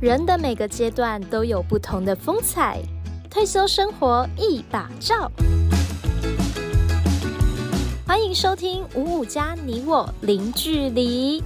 人的每个阶段都有不同的风采，退休生活一把照。欢迎收听五五加你我零距离。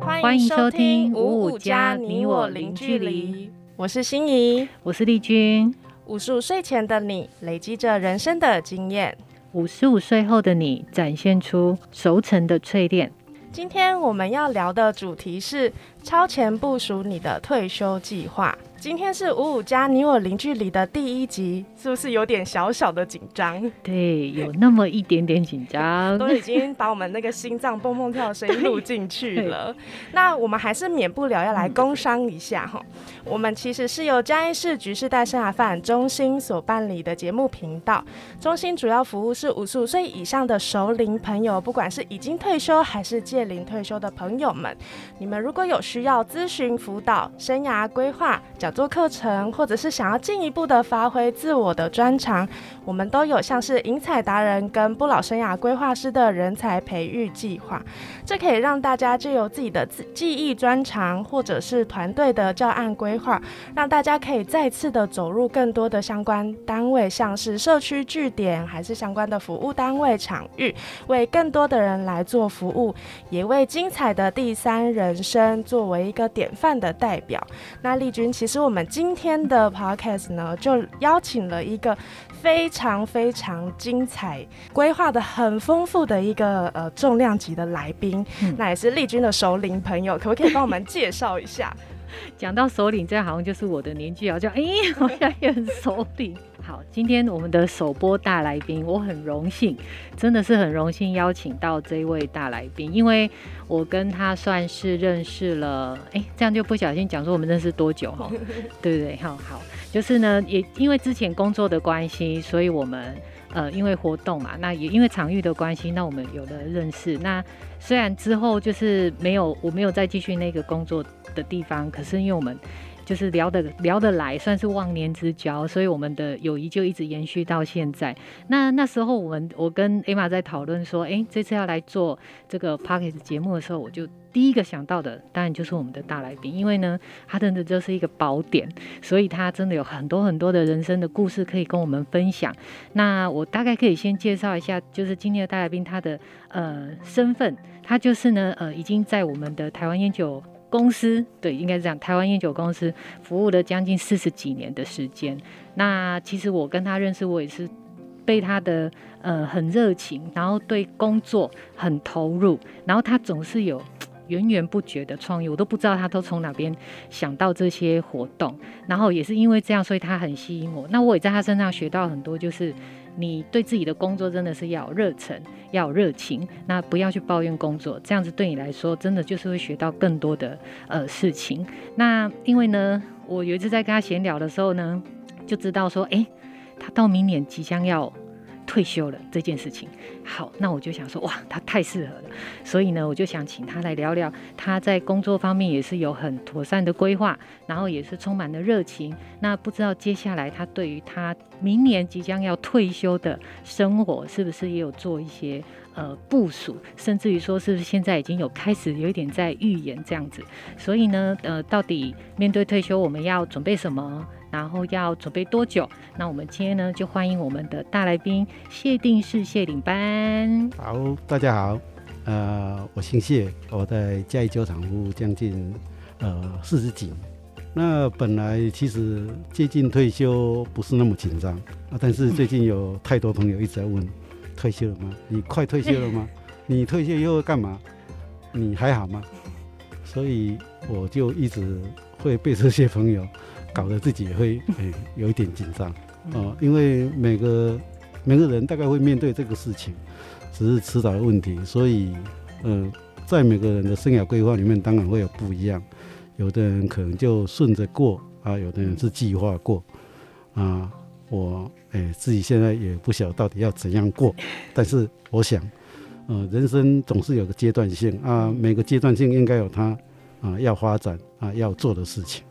欢迎收听五五加你我零距离。我是心怡，我是丽君。五十五岁前的你，累积着人生的经验；五十五岁后的你，展现出熟成的淬炼。今天我们要聊的主题是超前部署你的退休计划。今天是五五加你我零距离的第一集，是不是有点小小的紧张？对，有那么一点点紧张，都已经把我们那个心脏蹦蹦跳的声音录进去了。那我们还是免不了要来工商一下哈。我们其实是由嘉义市局世代生涯发展中心所办理的节目频道，中心主要服务是五十五岁以上的熟龄朋友，不管是已经退休还是届龄退休的朋友们，你们如果有需要咨询辅导、生涯规划、做课程，或者是想要进一步的发挥自我的专长，我们都有像是引彩达人跟不老生涯规划师的人才培育计划，这可以让大家就有自己的技艺专长，或者是团队的教案规划，让大家可以再次的走入更多的相关单位，像是社区据点，还是相关的服务单位场域，为更多的人来做服务，也为精彩的第三人生作为一个典范的代表。那丽君，其实。我们今天的 podcast 呢，就邀请了一个非常非常精彩、规划的很丰富的一个呃重量级的来宾，嗯、那也是丽君的首领朋友，可不可以帮我们介绍一下？讲到首领，这好像就是我的年纪，好像哎，好像也很熟龄。好，今天我们的首播大来宾，我很荣幸，真的是很荣幸邀请到这位大来宾，因为我跟他算是认识了，哎，这样就不小心讲说我们认识多久哈，对不对？好好，就是呢，也因为之前工作的关系，所以我们呃，因为活动嘛，那也因为场域的关系，那我们有了认识。那虽然之后就是没有，我没有再继续那个工作的地方，可是因为我们。就是聊得聊得来，算是忘年之交，所以我们的友谊就一直延续到现在。那那时候我们我跟 Emma 在讨论说，哎、这次要来做这个 Podcast 节目的时候，我就第一个想到的当然就是我们的大来宾，因为呢，他真的就是一个宝典，所以他真的有很多很多的人生的故事可以跟我们分享。那我大概可以先介绍一下，就是今天的大来宾他的呃身份，他就是呢呃已经在我们的台湾烟酒。公司对，应该是这样。台湾烟酒公司服务了将近四十几年的时间。那其实我跟他认识，我也是被他的呃很热情，然后对工作很投入，然后他总是有源源不绝的创意，我都不知道他都从哪边想到这些活动。然后也是因为这样，所以他很吸引我。那我也在他身上学到很多，就是。你对自己的工作真的是要有热忱，要有热情，那不要去抱怨工作，这样子对你来说真的就是会学到更多的呃事情。那因为呢，我有一次在跟他闲聊的时候呢，就知道说，诶，他到明年即将要。退休了这件事情，好，那我就想说，哇，他太适合了，所以呢，我就想请他来聊聊他在工作方面也是有很妥善的规划，然后也是充满了热情。那不知道接下来他对于他明年即将要退休的生活，是不是也有做一些呃部署，甚至于说是不是现在已经有开始有一点在预言这样子？所以呢，呃，到底面对退休我们要准备什么？然后要准备多久？那我们今天呢，就欢迎我们的大来宾谢定士谢领班。好，大家好，呃，我姓谢，我在嘉义酒厂服务将近呃四十几年。那本来其实接近退休不是那么紧张啊，但是最近有太多朋友一直在问：退休了吗？你快退休了吗？你退休以后干嘛？你还好吗？所以我就一直会被这些朋友。搞得自己也会诶、欸、有一点紧张哦，因为每个每个人大概会面对这个事情，只是迟早的问题，所以嗯、呃，在每个人的生涯规划里面，当然会有不一样。有的人可能就顺着过啊，有的人是计划过啊。我诶、欸、自己现在也不晓得到底要怎样过，但是我想，呃，人生总是有个阶段性啊，每个阶段性应该有它啊要发展啊要做的事情。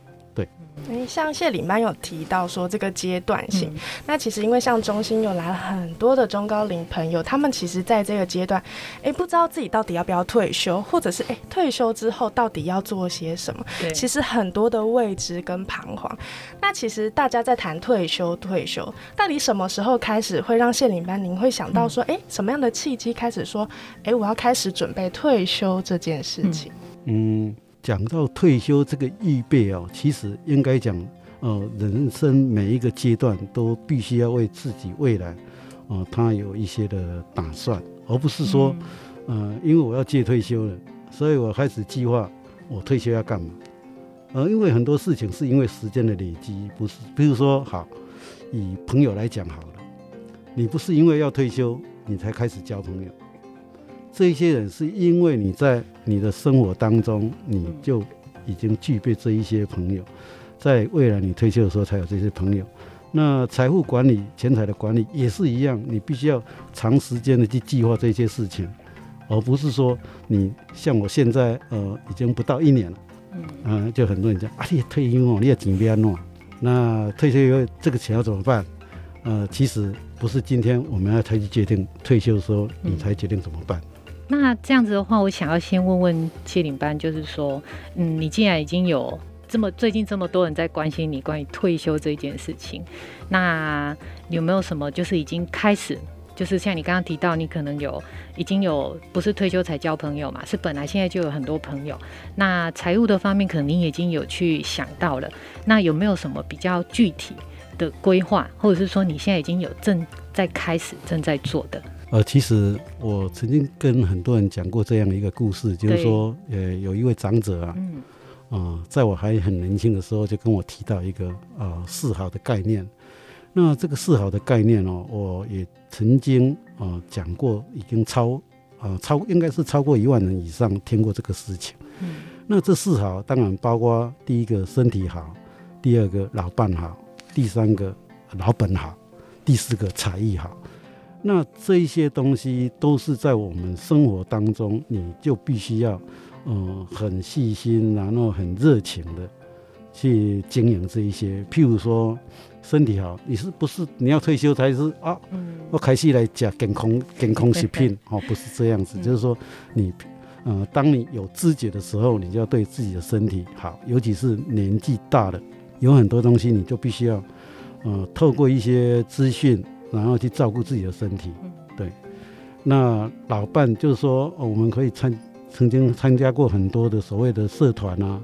对。诶，像谢领班有提到说这个阶段性，嗯、那其实因为像中心有来了很多的中高龄朋友，他们其实在这个阶段，诶，不知道自己到底要不要退休，或者是诶，退休之后到底要做些什么？对，其实很多的未知跟彷徨。那其实大家在谈退休，退休到底什么时候开始会让谢领班您会想到说，诶，什么样的契机开始说，诶，我要开始准备退休这件事情？嗯。嗯讲到退休这个预备哦，其实应该讲，呃，人生每一个阶段都必须要为自己未来，呃，他有一些的打算，而不是说，呃，因为我要借退休了，所以我开始计划我退休要干嘛。呃，因为很多事情是因为时间的累积，不是，比如说，好，以朋友来讲好了，你不是因为要退休你才开始交朋友。这些人是因为你在你的生活当中，你就已经具备这一些朋友，在未来你退休的时候才有这些朋友。那财富管理、钱财的管理也是一样，你必须要长时间的去计划这些事情，而不是说你像我现在呃已经不到一年了，嗯、呃，就很多人讲啊，你退休哦，你要准备弄，那退休以后这个钱要怎么办？呃，其实不是今天我们要才去决定退休的时候，你才决定怎么办。那这样子的话，我想要先问问谢领班，就是说，嗯，你既然已经有这么最近这么多人在关心你关于退休这件事情，那有没有什么就是已经开始，就是像你刚刚提到，你可能有已经有不是退休才交朋友嘛，是本来现在就有很多朋友。那财务的方面，可能你已经有去想到了。那有没有什么比较具体的规划，或者是说你现在已经有正在开始正在做的？呃，其实我曾经跟很多人讲过这样的一个故事，就是说，呃，有一位长者啊，嗯，啊、呃，在我还很年轻的时候，就跟我提到一个啊、呃、四好的概念。那这个四好的概念哦，我也曾经啊、呃、讲过，已经超啊、呃、超应该是超过一万人以上听过这个事情。嗯，那这四好当然包括第一个身体好，第二个老伴好，第三个老本好，第四个才艺好。那这一些东西都是在我们生活当中，你就必须要，嗯，很细心，然后很热情的去经营这一些。譬如说，身体好，你是不是你要退休才是啊？我开始来讲健康健康食品哦，不是这样子，就是说你，呃，当你有知觉的时候，你就要对自己的身体好，尤其是年纪大了，有很多东西你就必须要，呃，透过一些资讯。然后去照顾自己的身体，对。那老伴就是说，我们可以参曾经参加过很多的所谓的社团啊，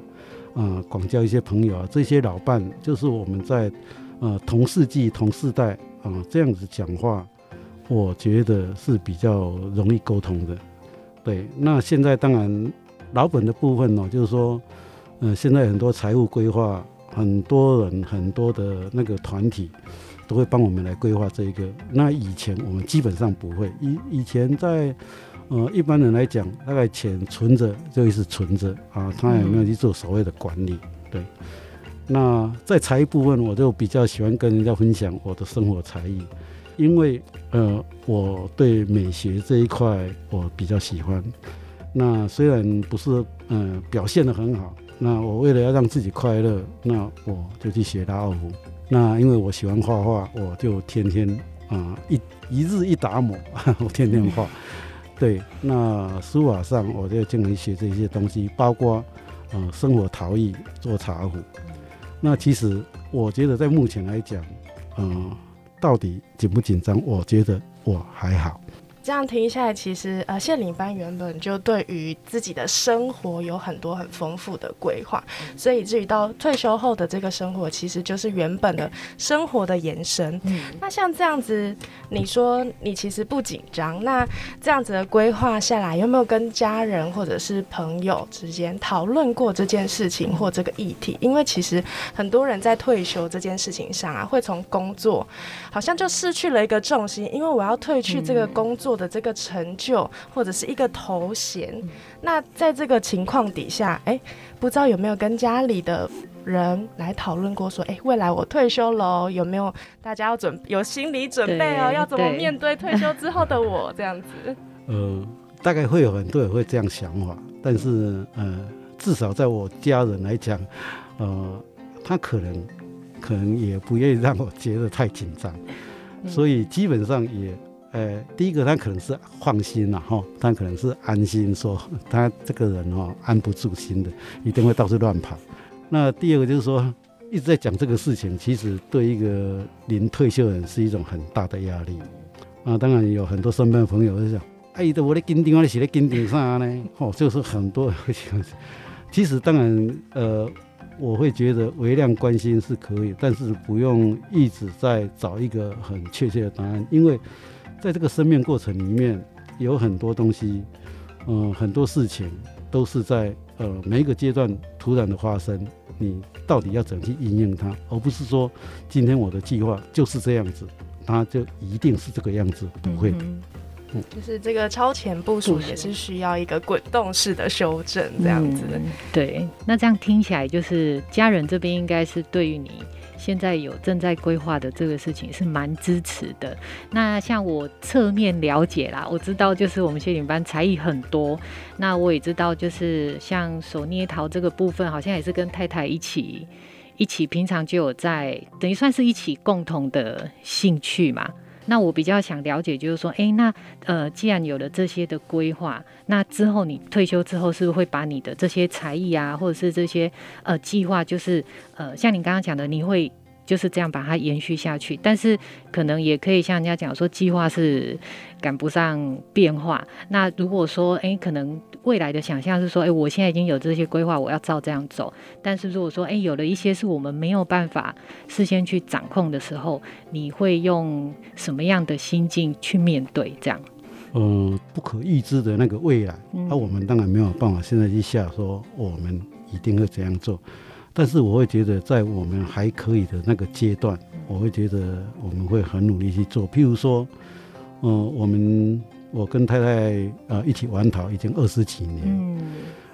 啊、呃，广交一些朋友啊。这些老伴就是我们在呃同世纪同世代啊、呃、这样子讲话，我觉得是比较容易沟通的。对。那现在当然老本的部分呢、哦，就是说，呃，现在很多财务规划，很多人很多的那个团体。都会帮我们来规划这一个。那以前我们基本上不会。以以前在呃一般人来讲，大概钱存着就是存着啊，他也没有去做所谓的管理。对。那在才艺部分，我就比较喜欢跟人家分享我的生活才艺，因为呃我对美学这一块我比较喜欢。那虽然不是嗯、呃、表现得很好，那我为了要让自己快乐，那我就去学拉二胡。那因为我喜欢画画，我就天天啊、呃、一一日一打磨，我天天画。对，那书法上我就经常学这些东西，包括呃生活陶艺做茶壶。那其实我觉得在目前来讲，嗯、呃，到底紧不紧张？我觉得我还好。这样听下来，其实呃，谢领班原本就对于自己的生活有很多很丰富的规划，所以至于到退休后的这个生活，其实就是原本的生活的延伸。嗯，那像这样子，你说你其实不紧张，那这样子的规划下来，有没有跟家人或者是朋友之间讨论过这件事情或这个议题？因为其实很多人在退休这件事情上啊，会从工作好像就失去了一个重心，因为我要退去这个工作的这个成就或者是一个头衔，那在这个情况底下，哎，不知道有没有跟家里的人来讨论过，说，哎，未来我退休了，有没有大家要准有心理准备哦？要怎么面对退休之后的我这样子？呃，大概会有很多人会这样想法，但是呃，至少在我家人来讲，呃，他可能可能也不愿意让我觉得太紧张，所以基本上也。呃，第一个他可能是放心了哈，他可能是安心说他这个人哦安不住心的，一定会到处乱跑。那第二个就是说一直在讲这个事情，其实对一个临退休人是一种很大的压力啊。当然有很多身边的朋友就讲，哎，我的金顶，我的写的金顶上呢，哦，就是很多人会这样子。其实当然呃，我会觉得微量关心是可以，但是不用一直在找一个很确切的答案，因为。在这个生命过程里面，有很多东西，嗯、呃，很多事情都是在呃每一个阶段突然的发生，你到底要怎么去应用它，而不是说今天我的计划就是这样子，它就一定是这个样子，不会。嗯，嗯，就是这个超前部署也是需要一个滚动式的修正，这样子，嗯。对，那这样听起来就是家人这边应该是对于你。现在有正在规划的这个事情是蛮支持的。那像我侧面了解啦，我知道就是我们谢领班才艺很多。那我也知道就是像手捏桃这个部分，好像也是跟太太一起一起，平常就有在，等于算是一起共同的兴趣嘛。那我比较想了解，就是说，哎、那呃，既然有了这些的规划，那之后你退休之后，是不是会把你的这些才艺啊，或者是这些呃计划，就是呃，像你刚刚讲的，你会。就是这样把它延续下去，但是可能也可以像人家讲说，计划是赶不上变化。那如果说，哎，可能未来的想象是说，哎，我现在已经有这些规划，我要照这样走。但是如果说，哎，有了一些是我们没有办法事先去掌控的时候，你会用什么样的心境去面对这样？呃，不可预知的那个未来，那、嗯啊、我们当然没有办法现在一下说我们一定会怎样做。但是我会觉得，在我们还可以的那个阶段，我会觉得我们会很努力去做。譬如说，嗯、呃，我们我跟太太呃一起玩陶已经二十几年，嗯，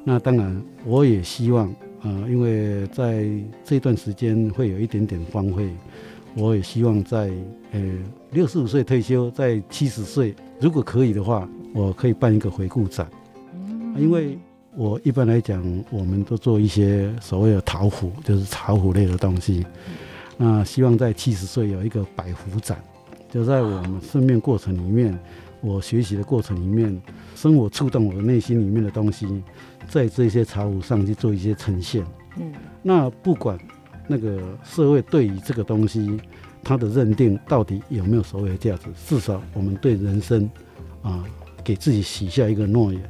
那当然我也希望，呃，因为在这段时间会有一点点荒废，我也希望在呃六十五岁退休，在七十岁如果可以的话，我可以办一个回顾展，嗯，因为。我一般来讲，我们都做一些所谓的陶壶，就是茶壶类的东西。那希望在七十岁有一个百壶展，就在我们生命过程里面，我学习的过程里面，生活触动我的内心里面的东西，在这些茶壶上去做一些呈现。嗯，那不管那个社会对于这个东西，它的认定到底有没有所谓的价值，至少我们对人生啊，给自己许下一个诺言，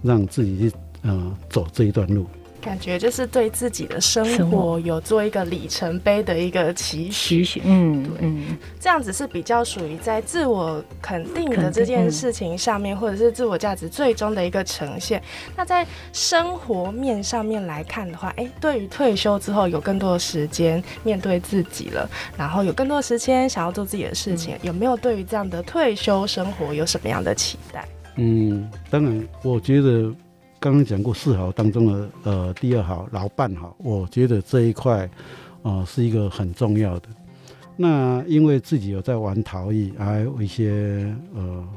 让自己去。嗯，走这一段路，感觉就是对自己的生活有做一个里程碑的一个期许。嗯，对，嗯，这样子是比较属于在自我肯定的这件事情上面，或者是自我价值最终的一个呈现。那在生活面上面来看的话，哎、欸，对于退休之后有更多的时间面对自己了，然后有更多的时间想要做自己的事情，嗯、有没有对于这样的退休生活有什么样的期待？嗯，当然，我觉得。刚刚讲过四好当中的呃第二好老伴好，我觉得这一块啊、呃、是一个很重要的。那因为自己有在玩陶艺，还有一些呃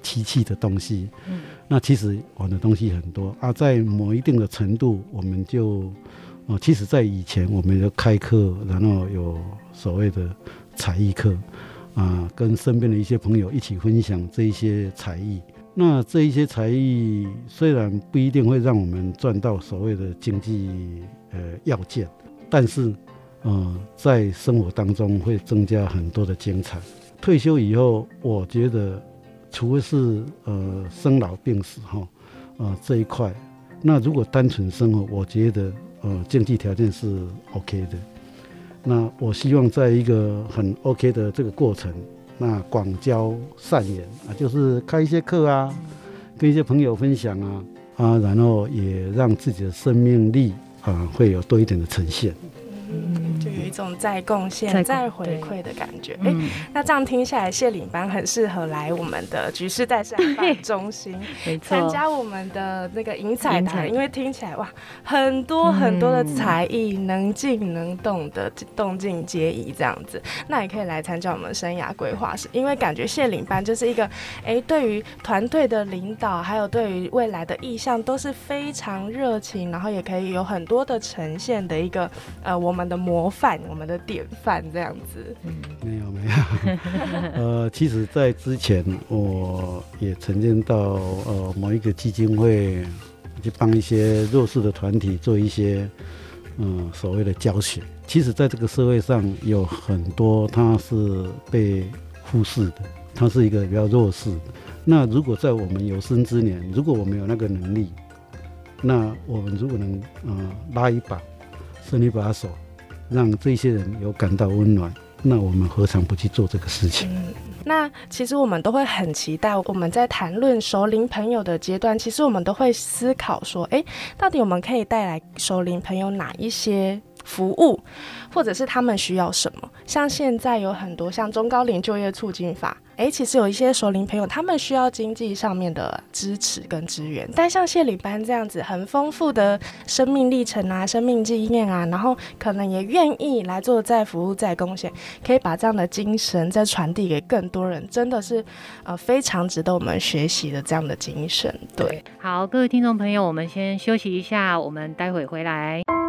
漆器的东西，嗯，那其实玩的东西很多啊。在某一定的程度，我们就啊、呃，其实在以前我们就开课，然后有所谓的才艺课啊，跟身边的一些朋友一起分享这一些才艺。那这一些才艺虽然不一定会让我们赚到所谓的经济呃要件，但是呃在生活当中会增加很多的精彩。退休以后，我觉得除非是呃生老病死哈呃这一块，那如果单纯生活，我觉得呃经济条件是 OK 的。那我希望在一个很 OK 的这个过程。那广交善言啊，就是开一些课啊，跟一些朋友分享啊，啊，然后也让自己的生命力啊会有多一点的呈现。种再贡献、再回馈的感觉。哎、嗯，那这样听下来，谢领班很适合来我们的局势带生涯中心，参加我们的那个迎彩台，因为听起来哇，很多很多的才艺、嗯，能静能动的动静皆宜这样子。那也可以来参加我们生涯规划室，因为感觉谢领班就是一个哎，对于团队的领导，还有对于未来的意向都是非常热情，然后也可以有很多的呈现的一个呃我们的模范、我们的典范这样子。嗯，没有没有，呃，其实，在之前我也曾经到呃某一个基金会去帮一些弱势的团体做一些嗯、所谓的教学。其实，在这个社会上有很多他是被忽视的，他是一个比较弱势的。那如果在我们有生之年，如果我们有那个能力，那我们如果能呃拉一把，伸一把手，让这些人有感到温暖，那我们何尝不去做这个事情？那其实我们都会很期待，我们在谈论熟龄朋友的阶段，其实我们都会思考说，哎，到底我们可以带来熟龄朋友哪一些服务，或者是他们需要什么？像现在有很多像中高龄就业促进法。哎，其实有一些熟龄朋友，他们需要经济上面的支持跟支援，但像谢礼班这样子很丰富的生命历程啊、生命经验啊，然后可能也愿意来做再服务、再贡献，可以把这样的精神再传递给更多人，真的是呃非常值得我们学习的这样的精神。对，好，各位听众朋友，我们先休息一下，我们待会回来。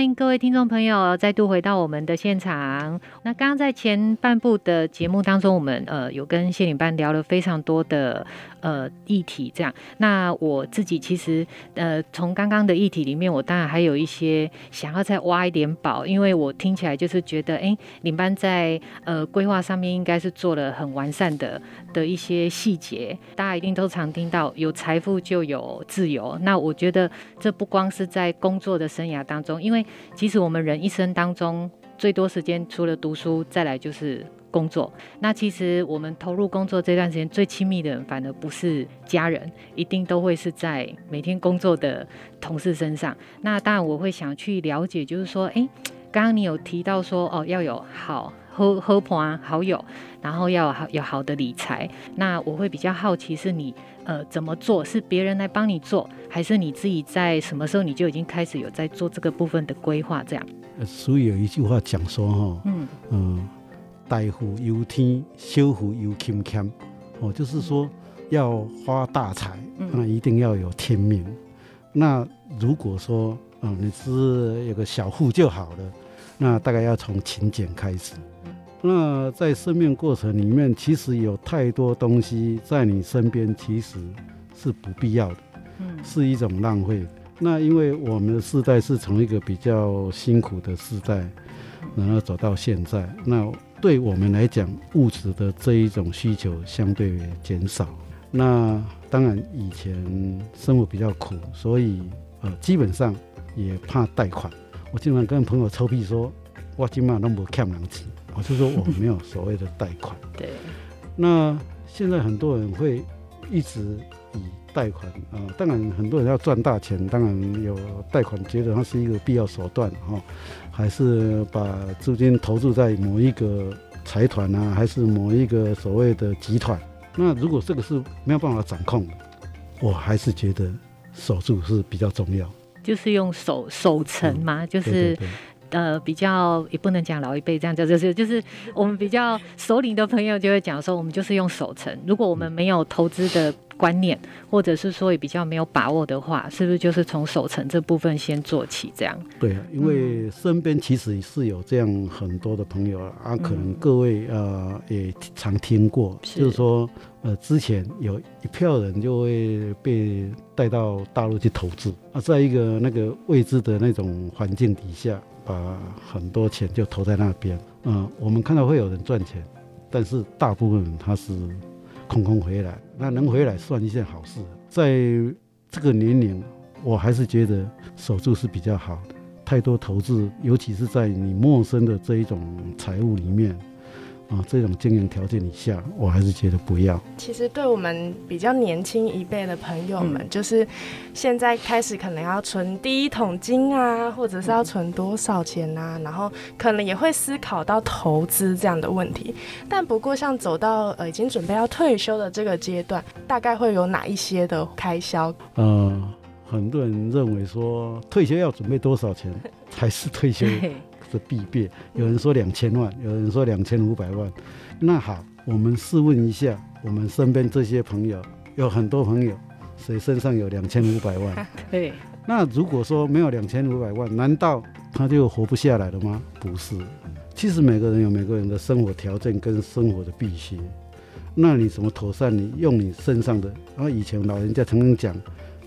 欢迎各位听众朋友再度回到我们的现场。那刚刚在前半部的节目当中，我们呃有跟谢领班聊了非常多的呃议题，这样。那我自己其实呃从刚刚的议题里面，我当然还有一些想要再挖一点宝，因为我听起来就是觉得，哎，领班在呃规划上面应该是做了很完善的的一些细节。大家一定都常听到有财富就有自由，那我觉得这不光是在工作的生涯当中，因为其实我们人一生当中最多时间，除了读书，再来就是工作。那其实我们投入工作这段时间，最亲密的人反而不是家人，一定都会是在每天工作的同事身上。那当然我会想去了解，就是说，哎，刚刚你有提到说，哦，要有好好好朋好友，然后要有好有好的理财。那我会比较好奇，是你。呃，怎么做？是别人来帮你做，还是你自己在什么时候你就已经开始有在做这个部分的规划？这样。所以有一句话讲说哈，嗯嗯，大富由天，小富由勤俭，哦，就是说要发大财，那一定要有天命。嗯、那如果说，嗯，你是有个小富就好了，那大概要从勤俭开始。那在生命过程里面，其实有太多东西在你身边，其实是不必要的，嗯，是一种浪费。那因为我们的世代是从一个比较辛苦的世代，然后走到现在，那对我们来讲，物质的这一种需求相对减少。那当然以前生活比较苦，所以呃，基本上也怕贷款。我经常跟朋友臭屁说，我今晚都没欠人钱。我是说，我没有所谓的贷款。对。那现在很多人会一直以贷款啊、呃，当然很多人要赚大钱，当然有贷款，觉得它是一个必要手段哈、哦，还是把资金投注在某一个财团啊，还是某一个所谓的集团。那如果这个是没有办法掌控的，我还是觉得守住是比较重要。就是用守守城嘛，就是。呃，比较也不能讲老一辈这样，就是就是我们比较熟龄的朋友就会讲说，我们就是用守成。如果我们没有投资的观念，或者是说也比较没有把握的话，是不是就是从守成这部分先做起？这样？对啊，因为身边其实是有这样很多的朋友啊，可能各位呃也常听过，是就是说呃之前有一票人就会被带到大陆去投资啊，在一个那个未知的那种环境底下。把很多钱就投在那边，嗯，我们看到会有人赚钱，但是大部分他是空空回来，那能回来算一件好事。在这个年龄，我还是觉得守住是比较好的。太多投资，尤其是在你陌生的这一种财务里面，啊，这种经营条件以下，我还是觉得不要。其实对我们比较年轻一辈的朋友们，嗯、就是现在开始可能要存第一桶金啊，或者是要存多少钱啊，然后可能也会思考到投资这样的问题。但不过，像走到呃已经准备要退休的这个阶段，大概会有哪一些的开销？呃，很多人认为说退休要准备多少钱才是退休？的必备，有人说两千万，有人说两千五百万。那好，我们试问一下，我们身边这些朋友，有很多朋友，谁身上有两千五百万？对。那如果说没有两千五百万，难道他就活不下来了吗？不是。其实每个人有每个人的生活条件跟生活的必须。那你怎么妥善？你用你身上的。然后以前老人家曾经讲，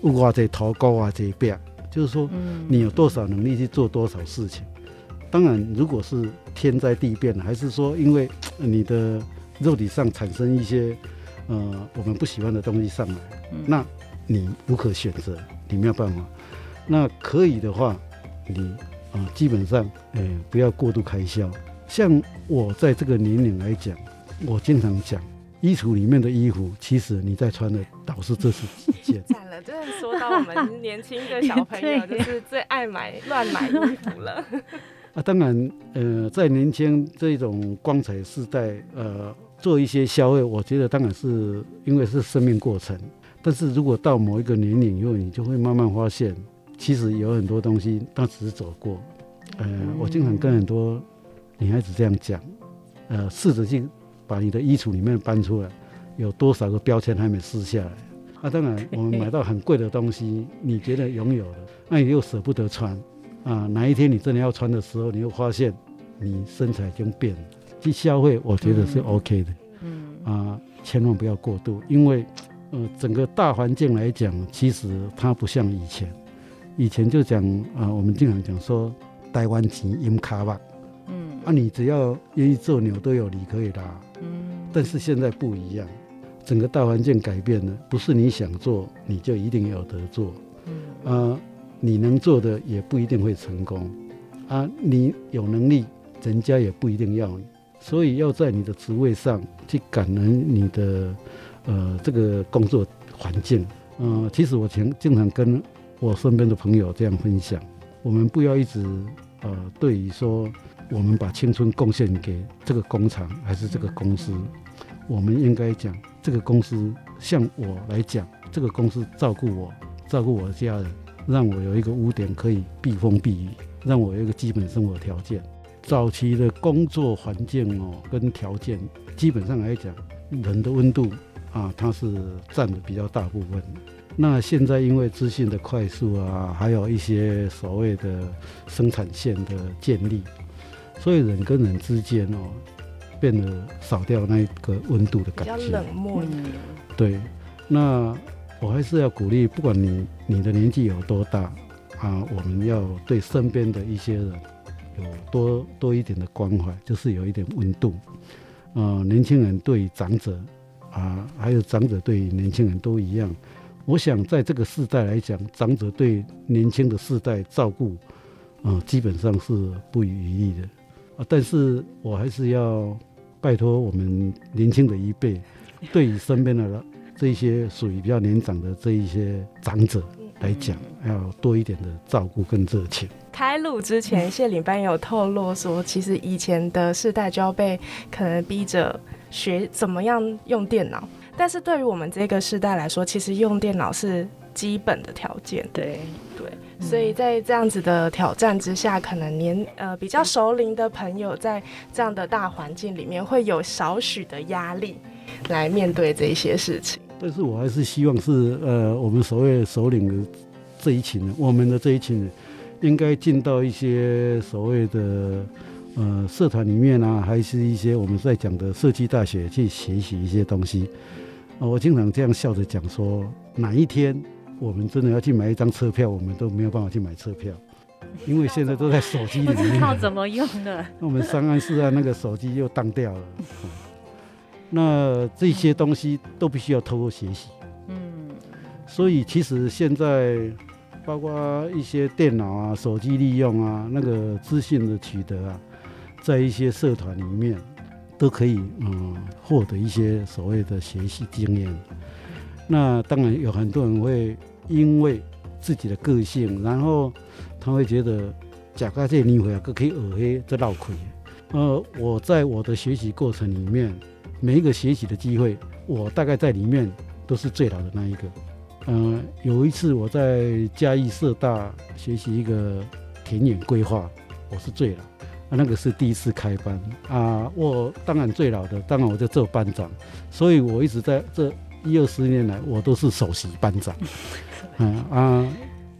物啊这头高啊这边，就是说，你有多少能力去做多少事情。当然，如果是天灾地变，还是说因为你的肉体上产生一些呃我们不喜欢的东西上来，那你无可选择，你没有办法。那可以的话，你啊、呃、基本上哎、呃、不要过度开销。像我在这个年龄来讲，我经常讲，衣橱里面的衣服，其实你在穿的倒是这是 几件。惨了，真的说到我们年轻的小朋友，就是最爱买乱买衣服了。啊，当然，呃，在年轻这种光彩时代，呃，做一些消费，我觉得当然是因为是生命过程。但是如果到某一个年龄以后，你就会慢慢发现，其实有很多东西，它只是走过。呃，我经常跟很多女孩子这样讲，呃，试着去把你的衣橱里面搬出来，有多少个标签还没撕下来？啊，当然，我们买到很贵的东西，你觉得拥有了，那你又舍不得穿。啊，哪一天你真的要穿的时候，你会发现你身材已经变了。去消费，我觉得是 OK 的。嗯，啊，千万不要过度，因为呃，整个大环境来讲，其实它不像以前。以前就讲啊，我们经常讲说，台湾钱淹卡吧。嗯，啊，你只要愿意做牛，都有理可以拉。嗯，但是现在不一样，整个大环境改变了，不是你想做你就一定有得做。嗯，啊。你能做的也不一定会成功，啊，你有能力，人家也不一定要你，所以要在你的职位上去感恩你的，呃，这个工作环境。嗯、呃，其实我经经常跟我身边的朋友这样分享，我们不要一直，呃，对于说我们把青春贡献给这个工厂还是这个公司，我们应该讲这个公司像我来讲，这个公司照顾我，照顾我的家人。让我有一个屋点可以避风避雨，让我有一个基本生活条件。早期的工作环境哦，跟条件基本上来讲，人的温度啊，它是占的比较大部分。那现在因为资讯的快速啊，还有一些所谓的生产线的建立，所以人跟人之间哦，变得少掉那个温度的感觉，比较冷漠一点。对，那。我还是要鼓励，不管你你的年纪有多大啊，我们要对身边的一些人有多多一点的关怀，就是有一点温度。啊，年轻人对长者啊，还有长者对年轻人都一样。我想在这个世代来讲，长者对年轻的世代照顾啊，基本上是不遗余力的啊。但是我还是要拜托我们年轻的一辈，对于身边的人。这一些属于比较年长的这一些长者来讲，要多一点的照顾跟热情。开录之前，谢领班有透露说，其实以前的世代就要被可能逼着学怎么样用电脑，但是对于我们这个世代来说，其实用电脑是基本的条件。对对，所以在这样子的挑战之下，可能年呃比较熟龄的朋友，在这样的大环境里面，会有少许的压力来面对这一些事情。但是我还是希望是呃，我们所谓首领的这一群人，我们的这一群人，应该进到一些所谓的呃社团里面啊，还是一些我们在讲的设计大学去学习一些东西。呃，我经常这样笑着讲说，哪一天我们真的要去买一张车票，我们都没有办法去买车票，因为现在都在手机里面。不知道怎么用的。那我们三岸是啊，那个手机又当掉了。那这些东西都必须要透过学习，嗯，所以其实现在包括一些电脑啊、手机利用啊，那个资讯的取得啊，在一些社团里面，都可以嗯获得一些所谓的学习经验。那当然有很多人会因为自己的个性，然后他会觉得假咖这你回来可以耳黑这闹亏。呃，我在我的学习过程里面，每一个学习的机会，我大概在里面都是最老的那一个。嗯、有一次我在嘉义社大学习一个田野规划，我是最老，啊，那个是第一次开班啊。我当然最老的，当然我就做班长，所以我一直在这一二十年来，我都是首席班长。嗯啊，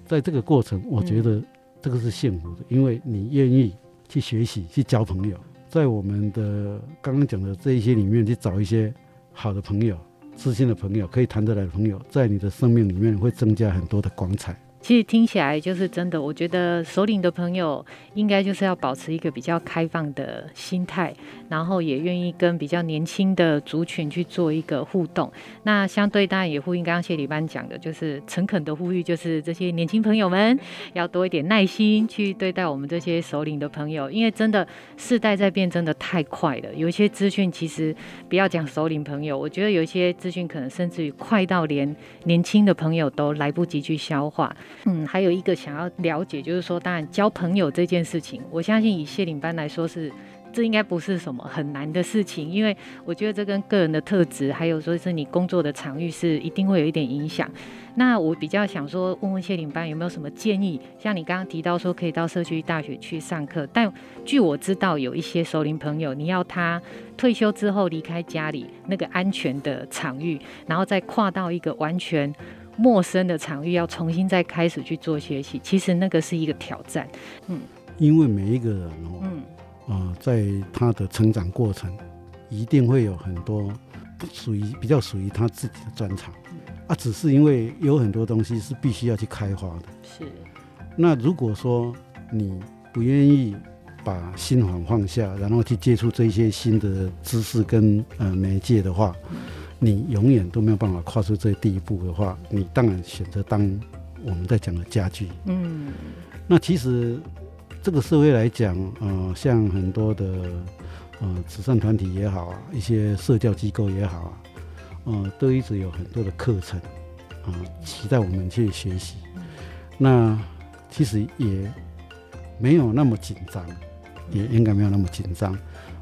在这个过程，我觉得这个是幸福的，因为你愿意去学习，去交朋友，在我们的刚刚讲的这一些里面去找一些好的朋友、知心的朋友、可以谈得来的朋友，在你的生命里面会增加很多的光彩。其实听起来就是真的，我觉得首领的朋友应该就是要保持一个比较开放的心态，然后也愿意跟比较年轻的族群去做一个互动。那相对当然也呼应刚刚谢里班讲的，就是诚恳的呼吁，就是这些年轻朋友们要多一点耐心去对待我们这些首领的朋友，因为真的世代在变，真的太快了。有一些资讯其实不要讲首领朋友，我觉得有一些资讯可能甚至于快到连年轻的朋友都来不及去消化。嗯，还有一个想要了解，就是说，当然交朋友这件事情，我相信以谢领班来说是，这应该不是什么很难的事情，因为我觉得这跟个人的特质，还有说是你工作的场域是一定会有一点影响。那我比较想说，问问谢领班有没有什么建议？像你刚刚提到说可以到社区大学去上课，但据我知道，有一些熟龄朋友，你要他退休之后离开家里那个安全的场域，然后再跨到一个完全。陌生的场域要重新再开始去做学习，其实那个是一个挑战。嗯，因为每一个人哦，嗯，啊、呃，在他的成长过程，一定会有很多属于比较属于他自己的专长。啊，只是因为有很多东西是必须要去开发的。是。那如果说你不愿意把心防放下，然后去接触这些新的知识跟呃媒介的话，嗯你永远都没有办法跨出这第一步的话，你当然选择当我们在讲的家具。嗯，那其实这个社会来讲，呃，像很多的呃慈善团体也好啊，一些社教机构也好啊，呃，都一直有很多的课程啊，呃，期待我们去学习。那其实也没有那么紧张，也应该没有那么紧张，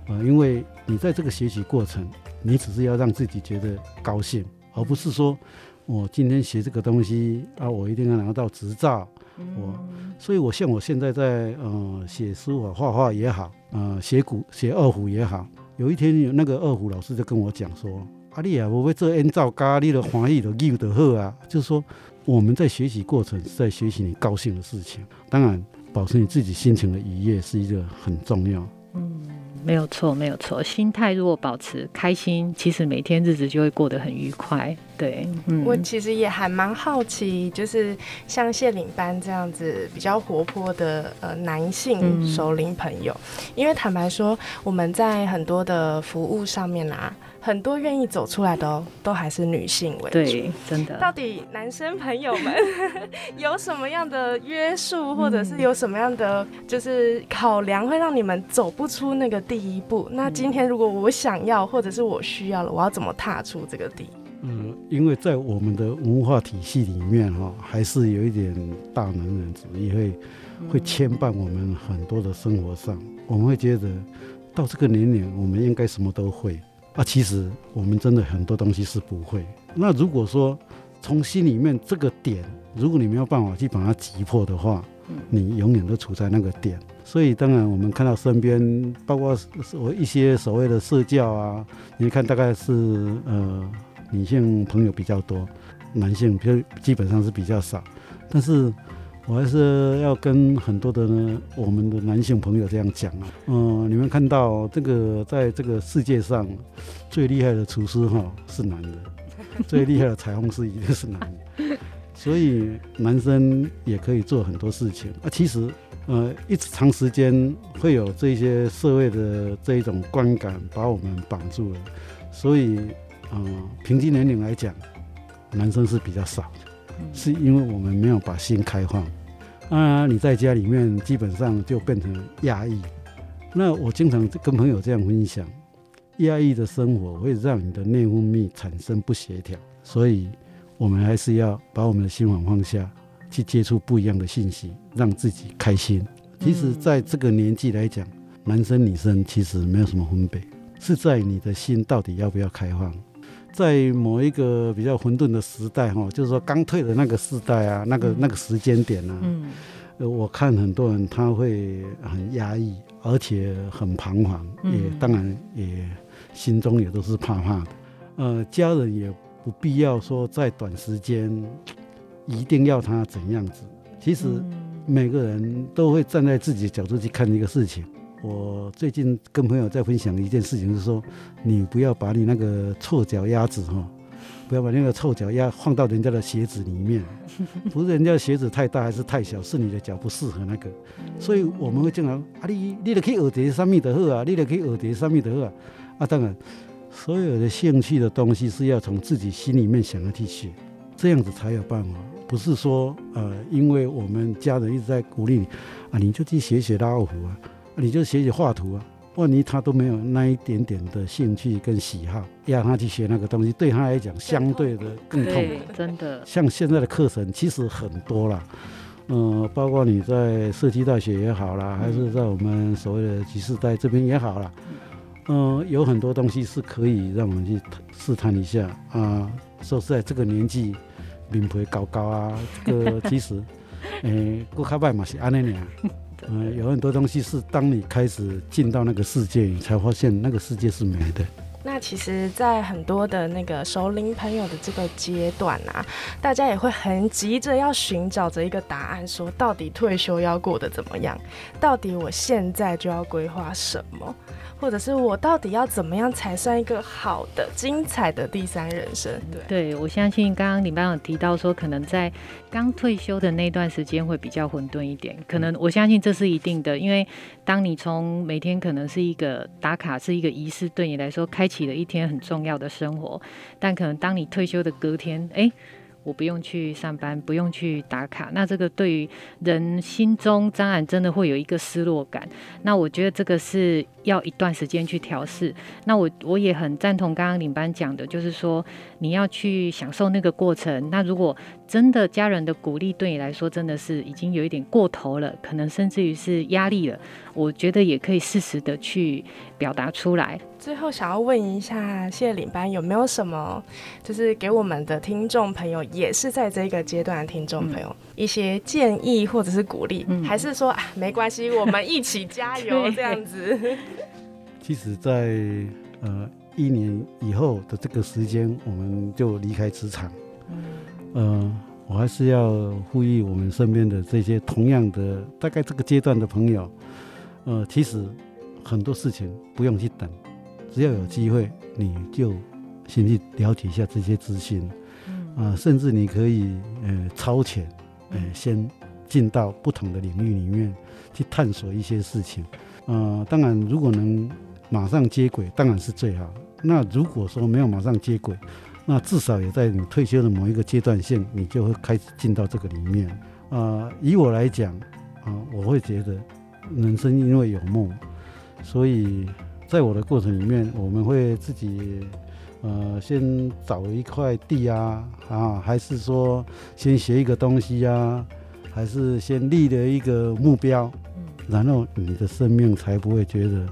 呃，因为你在这个学习过程。你只是要让自己觉得高兴，而不是说我今天学这个东西啊，我一定要拿到执照。我，所以我像我现在在呃写书法、画画也好，呃写古、写二胡也好。有一天有那个二胡老师就跟我讲说：“阿丽啊，我会做演奏家，你的欢喜的艺的好啊。”就是说我们在学习过程是在学习你高兴的事情。当然，保持你自己心情的愉悦是一个很重要。嗯。没有错，没有错。心态如果保持开心，其实每天日子就会过得很愉快。对，嗯，我其实也还蛮好奇，就是像谢领班这样子比较活泼的呃男性首领朋友，嗯，因为坦白说，我们在很多的服务上面啊。很多愿意走出来的哦，都还是女性为主。对，真的。到底男生朋友们 有什么样的约束，或者是有什么样的就是考量，会让你们走不出那个第一步？那今天如果我想要，或者是我需要了，我要怎么踏出这个地？嗯，因为在我们的文化体系里面哈，还是有一点大男人主义会会牵绊我们很多的生活上。我们会觉得到这个年龄，我们应该什么都会。啊，其实我们真的很多东西是不会。那如果说从心里面这个点，如果你没有办法去把它击破的话，你永远都处在那个点。所以当然我们看到身边，包括我一些所谓的社教啊，你看大概是呃女性朋友比较多，男性比基本上是比较少，但是。我还是要跟很多的呢，我们的男性朋友这样讲啊，嗯，你们看到这个，在这个世界上最厉害的厨师哈是男的，最厉害的裁缝师一定是男的，所以男生也可以做很多事情啊。其实，呃，一直长时间会有这些社会的这一种观感把我们绑住了，所以，嗯，平均年龄来讲，男生是比较少的。是因为我们没有把心开放啊！你在家里面基本上就变成压抑。那我经常跟朋友这样分享，压抑的生活会让你的内分泌产生不协调，所以我们还是要把我们的心往放下，去接触不一样的信息，让自己开心。其实，在这个年纪来讲，男生女生其实没有什么分别，是在你的心到底要不要开放。在某一个比较混沌的时代，哈，就是说刚退的那个时代啊，那个那个时间点啊，嗯，我看很多人他会很压抑，而且很彷徨，也当然也心中也都是怕怕的。呃，家人也不必要说在短时间一定要他怎样子，其实每个人都会站在自己的角度去看一个事情。我最近跟朋友在分享一件事情，是说你不要把你那个臭脚丫子哈，不要把那个臭脚丫放到人家的鞋子里面，不是人家的鞋子太大还是太小，是你的脚不适合那个。所以我们会经常啊，你你都可以耳碟上面的好啊，你都可以耳碟上面的好啊。啊，当然，所有的兴趣的东西是要从自己心里面想要去学，这样子才有办法。不是说呃，因为我们家人一直在鼓励你啊，你就去学学拉二胡啊。你就学学画图啊，万一他都没有那一点点的兴趣跟喜好，让他去学那个东西，对他来讲相对的更痛苦。真的。像现在的课程其实很多啦，嗯、呃，包括你在社区大学也好啦，还是在我们所谓的集市代这边也好啦，嗯、呃，有很多东西是可以让我们去试探一下啊。说实在，这个年纪，面皮高高啊，这个其实，诶，顾卡拜嘛是安尼尔。嗯，有很多东西是当你开始进到那个世界，你才发现那个世界是美的。那其实，在很多的那个熟龄朋友的这个阶段啊，大家也会很急着要寻找着一个答案，说到底退休要过得怎么样？到底我现在就要规划什么？或者是我到底要怎么样才算一个好的、精彩的第三人生？对，对我相信刚刚你班有提到说，可能在刚退休的那段时间会比较混沌一点。可能我相信这是一定的，因为当你从每天可能是一个打卡，是一个仪式，对你来说开启了一天很重要的生活。但可能当你退休的隔天，哎。我不用去上班，不用去打卡，那这个对于人心中当然真的会有一个失落感。那我觉得这个是要一段时间去调试。那我我也很赞同刚刚领班讲的，就是说你要去享受那个过程。那如果真的家人的鼓励对你来说真的是已经有一点过头了，可能甚至于是压力了，我觉得也可以适时的去表达出来。最后想要问一下谢领班有没有什么，就是给我们的听众朋友，也是在这个阶段的听众朋友、嗯、一些建议或者是鼓励、嗯，还是说啊没关系，我们一起加油 这样子？其实在，在呃一年以后的这个时间，我们就离开职场。嗯，呃，我还是要呼吁我们身边的这些同样的大概这个阶段的朋友，呃，其实很多事情不用去等。只要有机会，你就先去了解一下这些资讯，啊，甚至你可以呃超前，呃先进到不同的领域里面去探索一些事情，啊，当然如果能马上接轨，当然是最好。那如果说没有马上接轨，那至少也在你退休的某一个阶段性，你就会开始进到这个里面。啊，以我来讲，啊，我会觉得人生因为有梦，所以。在我的过程里面，我们会自己，呃，先找一块地啊，啊，还是说先学一个东西啊，还是先立了一个目标，然后你的生命才不会觉得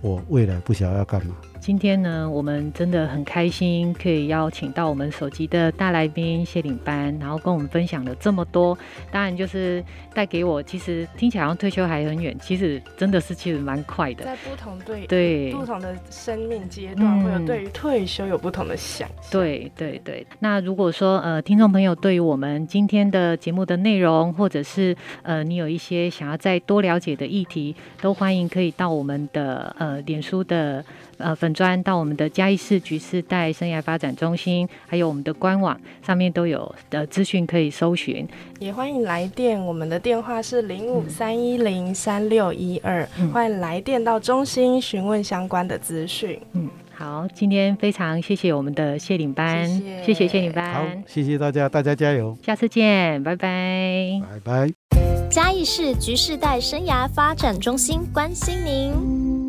我未来不晓得要干嘛。今天呢，我们真的很开心，可以邀请到我们首集的大来宾谢领班，然后跟我们分享了这么多。当然，就是带给我，其实听起来好像退休还很远，其实真的是其实蛮快的。在不同对对不同的生命阶段，会有对于退休有不同的想象。对对对。那如果说呃，听众朋友对于我们今天的节目的内容，或者是呃，你有一些想要再多了解的议题，都欢迎可以到我们的呃脸书的。呃，粉砖到我们的嘉义市局世代生涯发展中心，还有我们的官网上面都有的资讯可以搜寻。也欢迎来电，我们的电话是零五三一零三六一二，欢迎来电到中心询问相关的资讯。嗯，好，今天非常谢谢我们的谢领班，谢谢谢谢领班，好，谢谢大家，大家加油，下次见，拜拜，拜拜。嘉义市局世代生涯发展中心关心您。